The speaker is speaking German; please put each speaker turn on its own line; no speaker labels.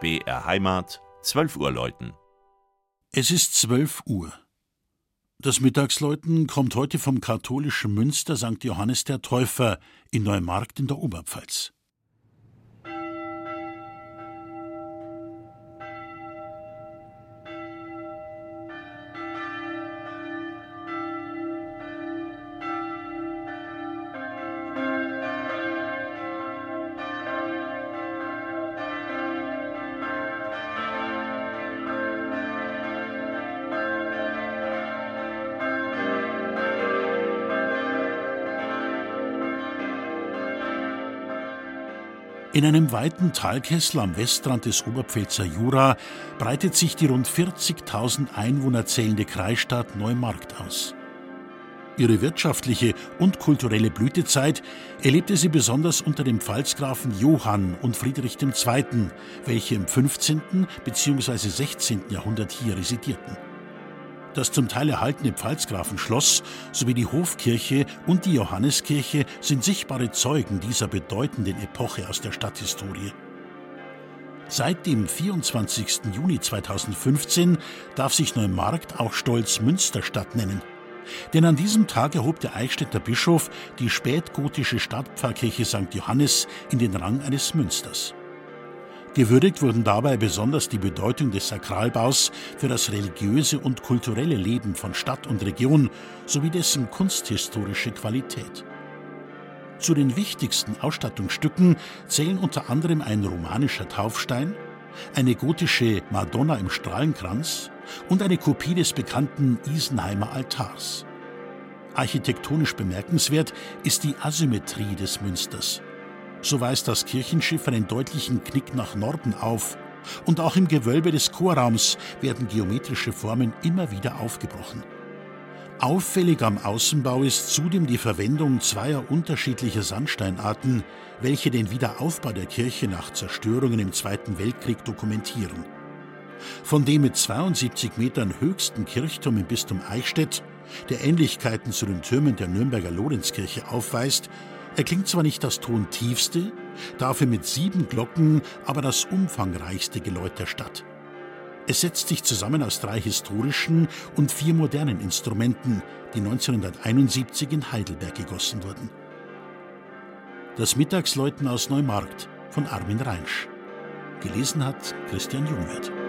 BR Heimat, 12 Uhr läuten.
Es ist 12 Uhr. Das Mittagsläuten kommt heute vom katholischen Münster St. Johannes der Täufer in Neumarkt in der Oberpfalz. In einem weiten Talkessel am Westrand des Oberpfälzer Jura breitet sich die rund 40.000 Einwohner zählende Kreisstadt Neumarkt aus. Ihre wirtschaftliche und kulturelle Blütezeit erlebte sie besonders unter den Pfalzgrafen Johann und Friedrich II., welche im 15. bzw. 16. Jahrhundert hier residierten. Das zum Teil erhaltene Pfalzgrafenschloss sowie die Hofkirche und die Johanneskirche sind sichtbare Zeugen dieser bedeutenden Epoche aus der Stadthistorie. Seit dem 24. Juni 2015 darf sich Neumarkt auch stolz Münsterstadt nennen. Denn an diesem Tag erhob der Eichstätter Bischof die spätgotische Stadtpfarrkirche St. Johannes in den Rang eines Münsters. Gewürdigt wurden dabei besonders die Bedeutung des Sakralbaus für das religiöse und kulturelle Leben von Stadt und Region sowie dessen kunsthistorische Qualität. Zu den wichtigsten Ausstattungsstücken zählen unter anderem ein romanischer Taufstein, eine gotische Madonna im Strahlenkranz und eine Kopie des bekannten Isenheimer Altars. Architektonisch bemerkenswert ist die Asymmetrie des Münsters. So weist das Kirchenschiff einen deutlichen Knick nach Norden auf. Und auch im Gewölbe des Chorraums werden geometrische Formen immer wieder aufgebrochen. Auffällig am Außenbau ist zudem die Verwendung zweier unterschiedlicher Sandsteinarten, welche den Wiederaufbau der Kirche nach Zerstörungen im Zweiten Weltkrieg dokumentieren. Von dem mit 72 Metern höchsten Kirchturm im Bistum Eichstätt, der Ähnlichkeiten zu den Türmen der Nürnberger Lorenzkirche aufweist, er klingt zwar nicht das tontiefste, dafür mit sieben Glocken aber das umfangreichste Geläut der Stadt. Es setzt sich zusammen aus drei historischen und vier modernen Instrumenten, die 1971 in Heidelberg gegossen wurden. Das Mittagsläuten aus Neumarkt von Armin Reinsch. Gelesen hat Christian Jungwirth.